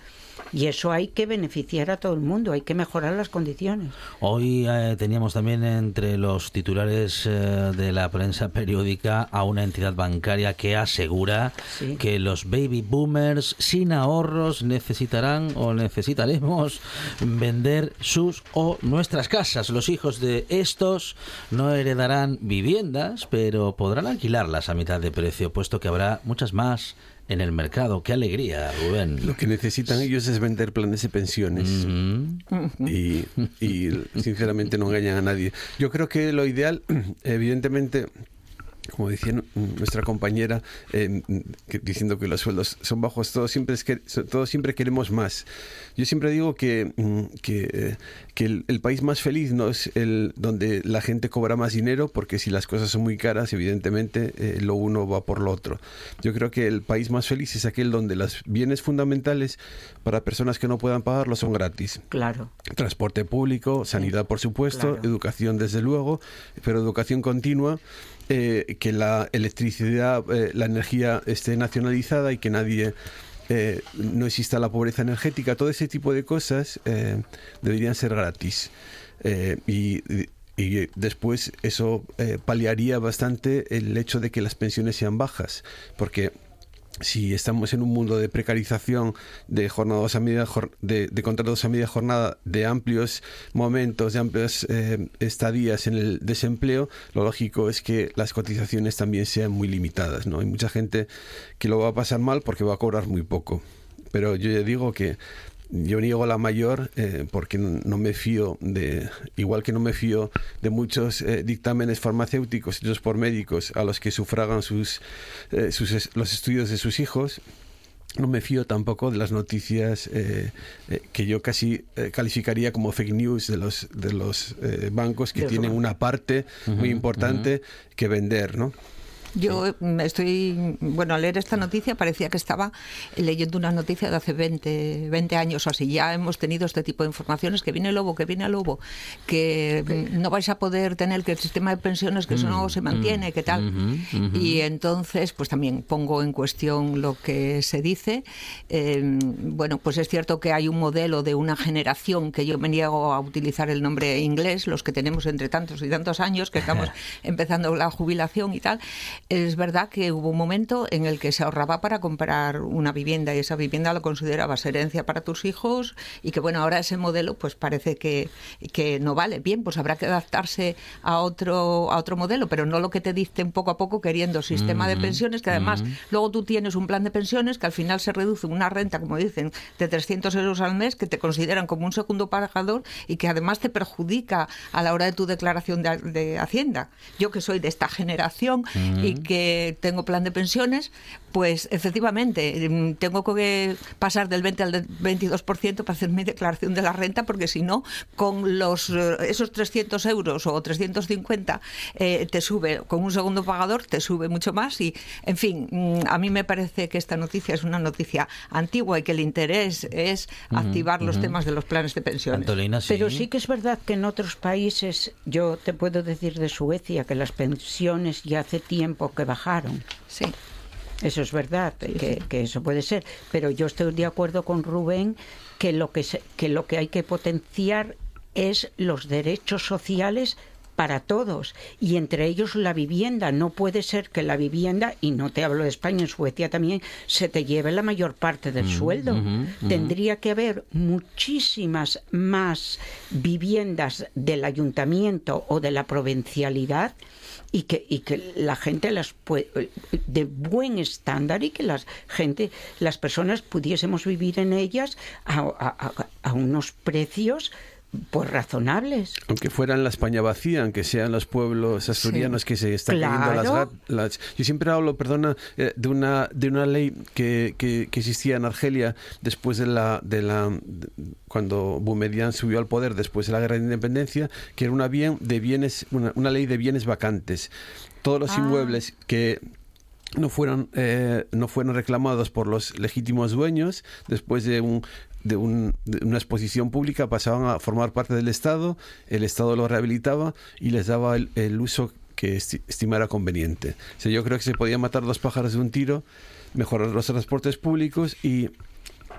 Speaker 8: Y eso hay que beneficiar a todo el mundo, hay que mejorar las condiciones.
Speaker 1: Hoy eh, teníamos también entre los titulares eh, de la prensa periódica a una entidad bancaria que asegura
Speaker 8: Sí.
Speaker 1: que los baby boomers sin ahorros necesitarán o necesitaremos vender sus o nuestras casas. Los hijos de estos no heredarán viviendas, pero podrán alquilarlas a mitad de precio, puesto que habrá muchas más en el mercado. Qué alegría, Rubén.
Speaker 7: Lo que necesitan ellos es vender planes de pensiones. y, y, sinceramente no engañan a nadie. Yo creo que lo ideal, evidentemente, como decía nu- nuestra compañera, eh, que- diciendo que los sueldos son bajos, todos siempre, es que, todos siempre queremos más. Yo siempre digo que, mm, que, eh, que el, el país más feliz no es el donde la gente cobra más dinero, porque si las cosas son muy caras, evidentemente eh, lo uno va por lo otro. Yo creo que el país más feliz es aquel donde los bienes fundamentales para personas que no puedan pagarlo son gratis.
Speaker 8: Claro.
Speaker 7: Transporte público, sanidad por supuesto,
Speaker 8: claro.
Speaker 7: educación desde luego, pero educación continua, eh, que la electricidad, eh, la energía esté nacionalizada y que nadie... eh, no exista la pobreza energética, todo ese tipo de cosas eh, deberían ser gratis. Eh, y, y después eso paliaría bastante el hecho de que las pensiones sean bajas, porque si estamos en un mundo de precarización, de jornadas a media de, de contratos a media jornada, de amplios momentos, de amplias eh, estadías en el desempleo, lo lógico es que las cotizaciones también sean muy limitadas. ¿no? Hay mucha gente que lo va a pasar mal porque va a cobrar muy poco. Pero yo ya digo que yo niego la mayor eh, porque no, me fío de, igual que no me fío de muchos eh, dictámenes farmacéuticos hechos por médicos a los que sufragan sus, eh, sus los estudios de sus hijos. No me fío tampoco de las noticias eh, eh, que yo casi eh, calificaría como fake news de los de los eh, bancos que tienen una parte muy importante que vender, ¿no?
Speaker 9: Yo mm, estoy, bueno, al leer esta noticia parecía que estaba leyendo una noticia de hace 20, 20 años o así. Ya hemos tenido este tipo de informaciones, que viene el lobo, que viene el lobo, que mm, no vais a poder tener que el sistema de pensiones, que eso no se mantiene, que tal. Y entonces, pues también pongo en cuestión lo que se dice. Eh, bueno, pues es cierto que hay un modelo de una generación que yo me niego a utilizar el nombre inglés, los que tenemos entre tantos y tantos años, que estamos empezando la jubilación y tal. Es verdad que hubo un momento en el que se ahorraba para comprar una vivienda y esa vivienda lo considerabas herencia para tus hijos y que bueno, ahora ese modelo pues parece que, que no vale. Bien, pues habrá que adaptarse a otro, a otro modelo, pero no lo que te dicen poco a poco queriendo sistema de pensiones, que además luego tú tienes un plan de pensiones que al final se reduce una renta, como dicen, de 300 euros al mes que te consideran como un segundo pagador y que además te perjudica a la hora de tu declaración de, de Hacienda. Yo que soy de esta generación y que tengo plan de pensiones, pues efectivamente mm, tengo que pasar del 20 al 22% para hacer mi declaración de la renta porque si no, con los eh, esos 300 euros o 350 eh, te sube, con un segundo pagador te sube mucho más y, en fin, mm, a mí me parece que esta noticia es una noticia antigua y que el interés es activar los temas de los planes de pensiones.
Speaker 8: Pero sí que es verdad que en otros países, yo te puedo decir de Suecia, que las pensiones ya hace tiempo que bajaron.
Speaker 9: Sí.
Speaker 8: Eso es verdad, que, que eso puede ser. Pero yo estoy de acuerdo con Rubén que lo que, se- que lo que hay que potenciar es los derechos sociales para todos y entre ellos la vivienda. No puede ser que la vivienda, y no te hablo de España, en Suecia también, se te lleve la mayor parte del sueldo. Tendría que haber muchísimas más viviendas del ayuntamiento o de la provincialidad y que, y que la gente las pue- de buen estándar y que las gente las personas pudiésemos vivir en ellas a- a unos precios pues razonables
Speaker 7: Aunque fuera en la España vacía, aunque sean los pueblos asturianos que se están las,
Speaker 8: Claro.
Speaker 7: gat- las- Yo siempre hablo, perdona, eh, de una de una ley que, que, que existía en Argelia después de la de la de- cuando Boumediene subió al poder después de la guerra de independencia, que era una bien de bienes una, una ley de bienes vacantes. Todos los
Speaker 8: Ah.
Speaker 7: inmuebles que no fueron eh, no fueron reclamados por los legítimos dueños después de un de, un- de una exposición pública pasaban a formar parte del Estado, el Estado lo rehabilitaba y les daba el, uso que esti- estimara conveniente. O yo creo que se podía matar dos pájaros de un tiro, mejorar los transportes públicos y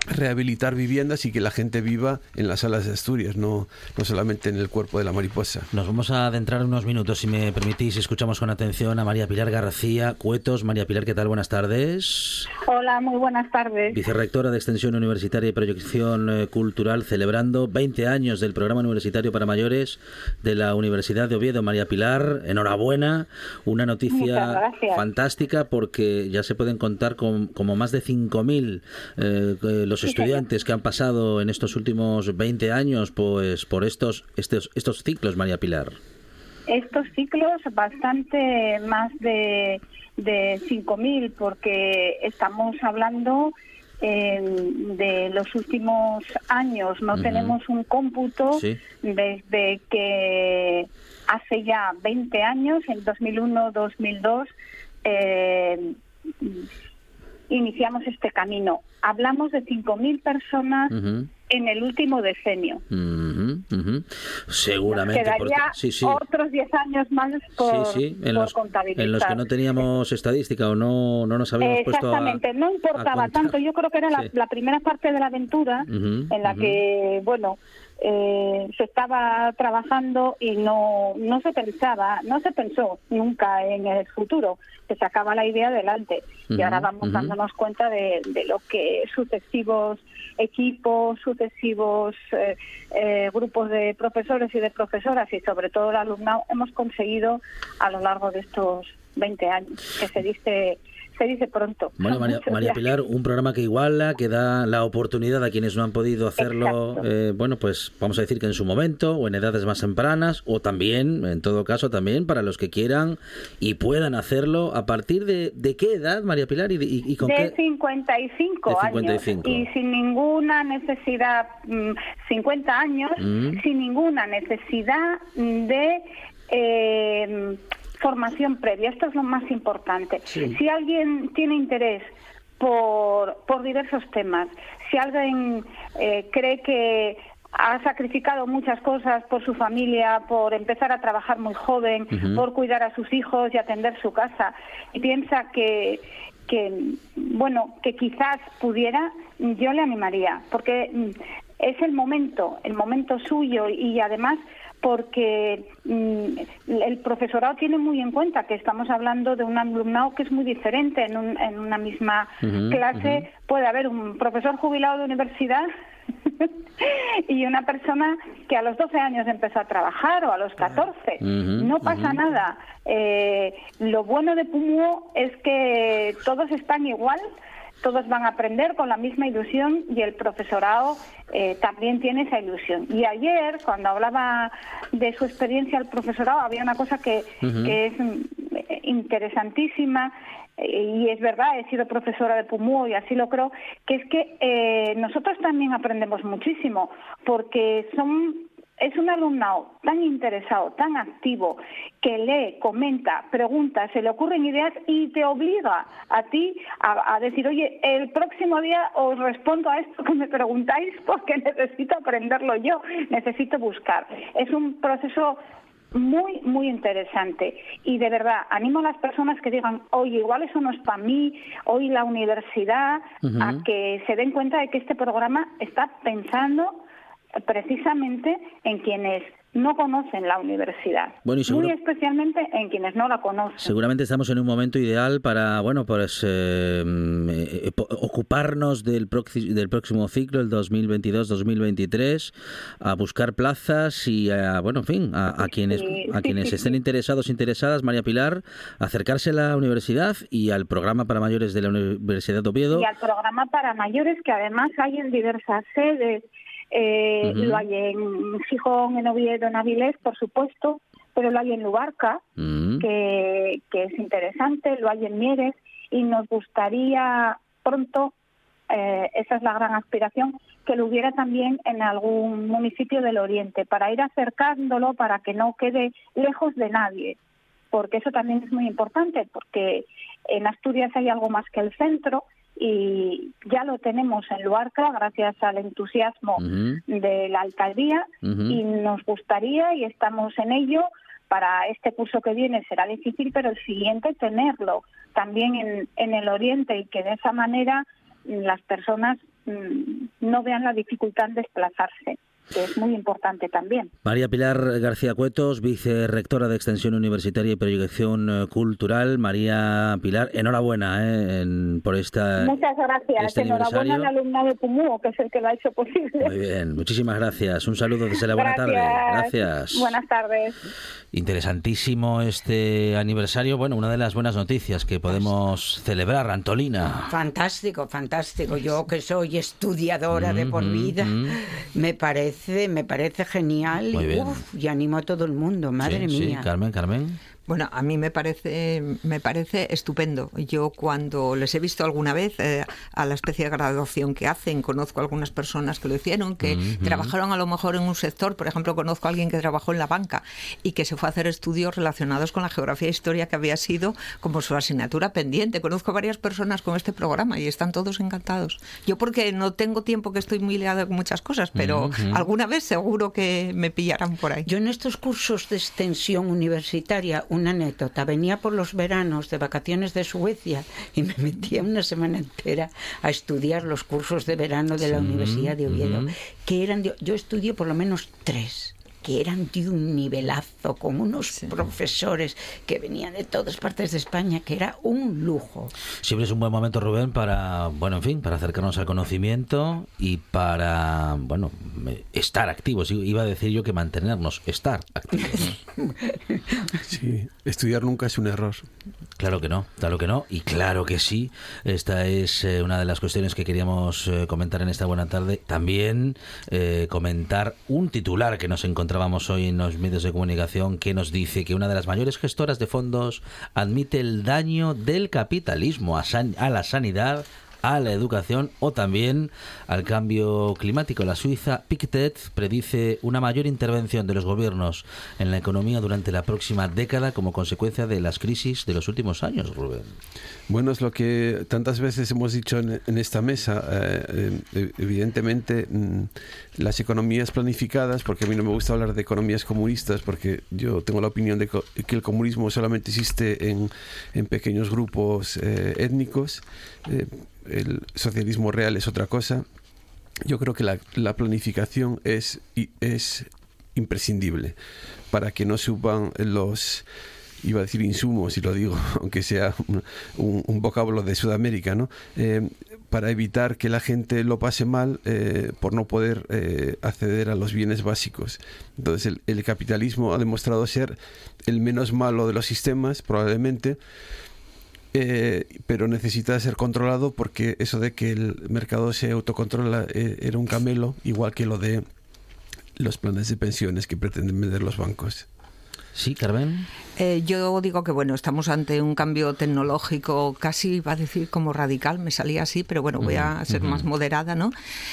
Speaker 7: rehabilitar viviendas y que la gente viva en las salas de Asturias, no, no solamente en el cuerpo de la mariposa.
Speaker 1: Nos vamos a adentrar unos minutos, si me permitís. Escuchamos con atención a María Pilar García Cuetos. María Pilar, ¿qué tal? Buenas tardes.
Speaker 10: Hola, muy buenas tardes.
Speaker 1: Vicerrectora de Extensión Universitaria y Proyección eh, Cultural, celebrando 20 años del programa universitario para mayores de la Universidad de Oviedo. María Pilar, enhorabuena. Una noticia fantástica porque ya se pueden contar con como más de 5.000 eh, eh, los estudiantes que han pasado en estos últimos 20 años pues por estos, estos, estos ciclos, María Pilar.
Speaker 10: Estos ciclos bastante más de, de 5.000 porque estamos hablando eh, de los últimos años. No tenemos un cómputo
Speaker 11: Sí.
Speaker 10: desde que hace ya 20 años, en 2001-2002, eh, iniciamos este camino. Hablamos de 5.000 personas en el último decenio.
Speaker 1: Seguramente. porque-
Speaker 10: Quedaría
Speaker 1: sí, sí.
Speaker 10: otros 10 años más por,
Speaker 1: sí, en
Speaker 10: por
Speaker 1: los,
Speaker 10: contabilizar.
Speaker 1: en los que no teníamos estadística o no, no nos habíamos puesto.
Speaker 10: Exactamente, no importaba tanto. Yo creo que era la, primera parte de la aventura en la que, bueno, eh, se estaba trabajando y no, no se pensaba, no se pensó nunca en el futuro. Se sacaba la idea adelante y ahora vamos dándonos cuenta de, de lo que sucesivos equipos, sucesivos eh, eh, grupos de profesores y de profesoras y sobre todo el alumnado hemos conseguido a lo largo de estos 20 años, que se dice se dice pronto.
Speaker 1: Bueno, María, María. Pilar, un programa que iguala, que da la oportunidad a quienes no han podido hacerlo, eh, bueno, pues vamos a decir que en su momento o en edades más tempranas o también, en todo caso, también para los que quieran y puedan hacerlo a partir de, de qué edad, María Pilar, y, y- y con
Speaker 10: de
Speaker 1: qué...
Speaker 10: 55,
Speaker 1: De 55.
Speaker 10: años y sin ninguna necesidad, mm, 50 años,
Speaker 1: Mm.
Speaker 10: sin ninguna necesidad de eh, formación previa. Esto es lo más importante. Si alguien tiene interés por, por diversos temas, si alguien eh, cree que ha sacrificado muchas cosas por su familia, por empezar a trabajar muy joven, por cuidar a sus hijos y atender su casa, y piensa que, que bueno, que quizás pudiera, yo le animaría, porque mm, es el momento, el momento suyo y además porque mm, el profesorado tiene muy en cuenta que estamos hablando de un alumnado que es muy diferente. En, en una misma clase puede haber un profesor jubilado de universidad y una persona que a los 12 años empezó a trabajar o a los 14. no pasa nada. Eh, lo bueno de Pumuo es que todos están igual todos van a aprender con la misma ilusión y el profesorado eh, también tiene esa ilusión. Y ayer, cuando hablaba de su experiencia el profesorado, había una cosa que, que es mm, interesantísima eh, y es verdad, he sido profesora de PUMUO y así lo creo, que es que eh, nosotros también aprendemos muchísimo porque son es un alumnado tan interesado, tan activo, que lee, comenta, pregunta, se le ocurren ideas y te obliga a ti a, decir, oye, el próximo día os respondo a esto que me preguntáis porque necesito aprenderlo yo, necesito buscar. Es un proceso muy, muy interesante. Y de verdad, animo a las personas que digan, oye, igual eso no es para mí, hoy la universidad, a que se den cuenta de que este programa está pensando precisamente en quienes no conocen la universidad, muy especialmente en quienes no la conocen.
Speaker 1: Seguramente estamos en un momento ideal para, bueno, pues eh, eh, ocuparnos del, del próximo ciclo, el 2022-2023, a buscar plazas y, a, bueno, en fin, a, quienes a quienes estén interesados, interesadas, María Pilar, acercarse a la universidad y al programa para mayores de la Universidad de Oviedo.
Speaker 10: Y al programa para mayores que además hay en diversas sedes eh, Lo hay en Gijón, en Oviedo, en Avilés, por supuesto, pero lo hay en Lubarca, mm. que, es interesante, lo hay en Mieres, y nos gustaría pronto, eh, esa es la gran aspiración, que lo hubiera también en algún municipio del Oriente, para ir acercándolo, para que no quede lejos de nadie, porque eso también es muy importante, porque en Asturias hay algo más que el centro, y ya lo tenemos en Luarca gracias al entusiasmo de la alcaldía y nos gustaría y estamos en ello. Para este curso que viene será difícil pero el siguiente tenerlo también en, en el oriente y que de esa manera las personas mm, no vean la dificultad en desplazarse que es muy importante también.
Speaker 1: María Pilar García Cuetos, vicerrectora de Extensión Universitaria y Proyección eh, Cultural. María Pilar, enhorabuena eh, por esta.
Speaker 10: Muchas gracias.
Speaker 1: Este
Speaker 10: enhorabuena al alumnado de Pumúo, que es el que lo ha hecho posible.
Speaker 1: Muy bien, muchísimas gracias. Un saludo desde la buena tarde. Gracias.
Speaker 10: Buenas tardes.
Speaker 1: Interesantísimo este aniversario. Bueno, una de las buenas noticias que podemos celebrar, Antolina.
Speaker 8: Fantástico, fantástico. Yo que soy estudiadora de por vida, me parece me parece genial y, animo a todo el mundo, madre mía.
Speaker 1: Sí, Carmen, Carmen.
Speaker 9: Bueno, a mí me parece, me parece estupendo. Yo cuando les he visto alguna vez eh, a la especie de graduación que hacen, conozco a algunas personas que lo hicieron, que trabajaron a lo mejor en un sector, por ejemplo, conozco a alguien que trabajó en la banca y que se fue a hacer estudios relacionados con la geografía e historia que había sido como su asignatura pendiente. Conozco a varias personas con este programa y están todos encantados. Yo porque no tengo tiempo que estoy muy liada con muchas cosas, pero alguna vez seguro que me pillarán por ahí.
Speaker 8: Yo en estos cursos de extensión universitaria una anécdota. Venía por los veranos de vacaciones de Suecia y me metía una semana entera a estudiar los cursos de verano de la Universidad de Oviedo, que eran yo estudié por lo menos tres que eran de un nivelazo, con unos profesores que venían de todas partes de España, que era un lujo.
Speaker 1: Siempre es un buen momento, Rubén, para, bueno, en fin, para acercarnos al conocimiento y para, bueno, estar activos. Iba a decir yo que mantenernos, estar activos.
Speaker 7: Sí, estudiar nunca es un error.
Speaker 1: Claro que no, claro que no, y claro que sí. Esta es eh, una de las cuestiones que queríamos eh, comentar en esta buena tarde. También eh, comentar un titular que nos encontramos vamos hoy en los medios de comunicación que nos dice que una de las mayores gestoras de fondos admite el daño del capitalismo a, a la sanidad a la educación o también al cambio climático. La Suiza Pictet predice una mayor intervención de los gobiernos en la economía durante la próxima década como consecuencia de las crisis de los últimos años, Rubén.
Speaker 7: Bueno, es lo que tantas veces hemos dicho en, esta mesa. Eh, eh, evidentemente, mm, las economías planificadas, porque a mí no me gusta hablar de economías comunistas, porque yo tengo la opinión de que el comunismo solamente existe en, en pequeños grupos eh, étnicos, eh, el socialismo real es otra cosa. Yo creo que la, la planificación es, es imprescindible para que no suban los iba a decir insumos y lo digo aunque sea un, un- vocablo de Sudamérica no Eh, para evitar que la gente lo pase mal eh, por no poder eh, acceder a los bienes básicos entonces el, capitalismo ha demostrado ser el menos malo de los sistemas probablemente eh, pero necesita ser controlado porque eso de que el mercado se autocontrola eh, era un camelo, igual que lo de los planes de pensiones que pretenden vender los bancos.
Speaker 1: Sí, Carmen.
Speaker 9: Eh, yo digo que bueno, estamos ante un cambio tecnológico casi, va a decir como radical, me salía así, pero bueno, voy a ser más moderada, ¿no?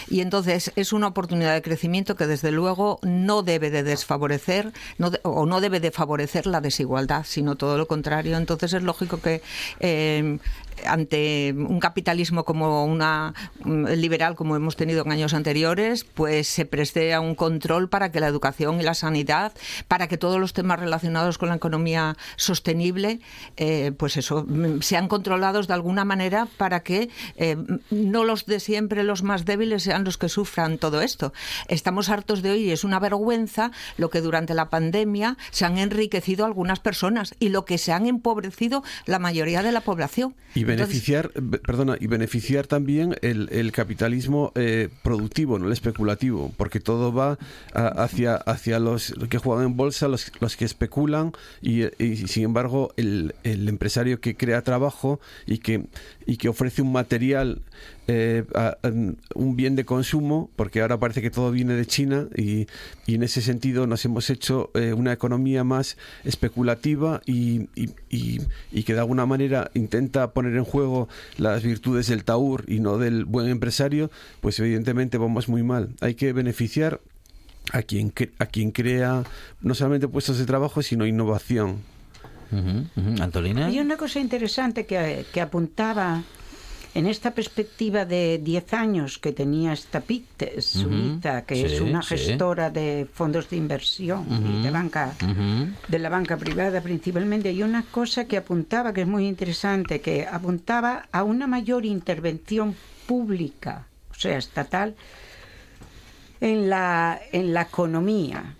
Speaker 9: Y entonces es una oportunidad de crecimiento que desde luego no debe de desfavorecer no de- o no debe de favorecer la desigualdad, sino todo lo contrario. Entonces es lógico que eh, ante un capitalismo como una mm, liberal como hemos tenido en años anteriores, pues se preste a un control para que la educación y la sanidad, para que todos los temas relacionados con la economía sostenible, eh, pues eso, mm, sean controlados de alguna manera para que eh, no los de siempre, los más débiles, sean los que sufran todo esto. Estamos hartos de hoy y es una vergüenza lo que durante la pandemia se han enriquecido algunas personas y lo que se han empobrecido la mayoría de la población.
Speaker 7: Beneficiar, be- perdona, y beneficiar también el, el capitalismo eh, productivo, no el especulativo, porque todo va a- hacia, hacia los que juegan en bolsa, los, los que especulan, y, y, sin embargo el, el empresario que crea trabajo y que, y que ofrece un material, eh, a- a- un bien de consumo, porque ahora parece que todo viene de China, y, y en ese sentido nos hemos hecho eh, una economía más especulativa y, y- y- y que de alguna manera intenta poner en juego las virtudes del taur y no del buen empresario, pues evidentemente vamos muy mal. Hay que beneficiar a quien, a quien crea no solamente puestos de trabajo, sino innovación.
Speaker 1: Antolina.
Speaker 8: Hay una cosa interesante que, que apuntaba en esta perspectiva de 10 años que tenía esta PICT suiza, que es una
Speaker 1: sí.
Speaker 8: gestora de fondos de inversión y de banca de la banca privada principalmente, hay una cosa que apuntaba que es muy interesante, que apuntaba a una mayor intervención pública, o sea, estatal, en la, en la economía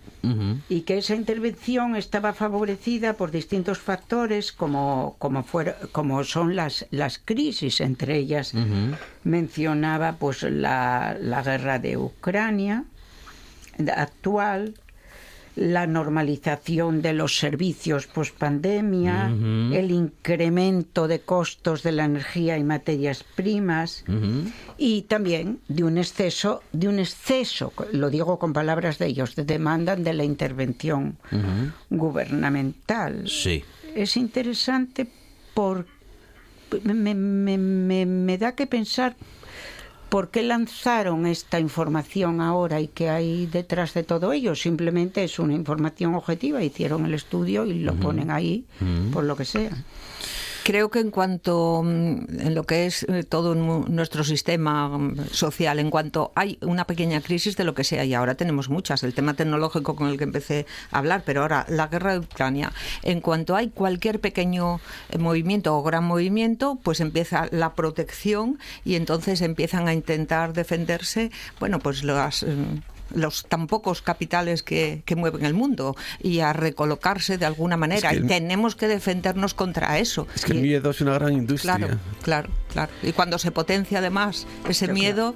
Speaker 8: y que esa intervención estaba favorecida por distintos factores como, como, fuera, como son las, las crisis, entre ellas mencionaba pues la, la guerra de Ucrania actual, la normalización de los servicios post-pandemia,
Speaker 11: Ujú.
Speaker 8: el incremento de costos de la energía y materias primas y también de un exceso, de un exceso, lo digo con palabras de ellos, de demanda de la intervención gubernamental.
Speaker 1: Sí.
Speaker 8: Es interesante por me, me- me- me da que pensar por qué lanzaron esta información ahora y qué hay detrás de todo ello. Simplemente es una información objetiva, hicieron el estudio y lo ponen ahí por lo que sea.
Speaker 9: Creo que en cuanto mm, en lo que es eh, todo nu- nuestro sistema mm, social, en cuanto hay una pequeña crisis de lo que sea, y ahora tenemos muchas, el tema tecnológico con el que empecé a hablar, pero ahora la guerra de Ucrania, en cuanto hay cualquier pequeño eh, movimiento o gran movimiento, pues empieza la protección y entonces empiezan a intentar defenderse, bueno, pues las... los tan pocos capitales que, que mueven el mundo y a recolocarse de alguna manera.
Speaker 7: que
Speaker 9: y tenemos que defendernos contra eso.
Speaker 7: Es que
Speaker 9: Y-
Speaker 7: el miedo es una gran industria.
Speaker 9: Claro, claro, claro. Y cuando se potencia además ese miedo,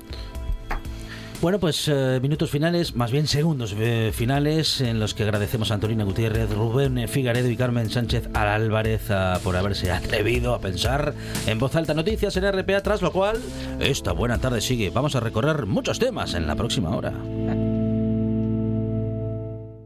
Speaker 1: Bueno, pues eh, minutos finales, más bien segundos eh, finales, en los que agradecemos a Antonina Gutiérrez, Rubén Figaredo y Carmen Sánchez Álvarez ah, por haberse atrevido a pensar en voz alta noticias en RPA, tras lo cual esta buena tarde sigue. Vamos a recorrer muchos temas en la próxima hora.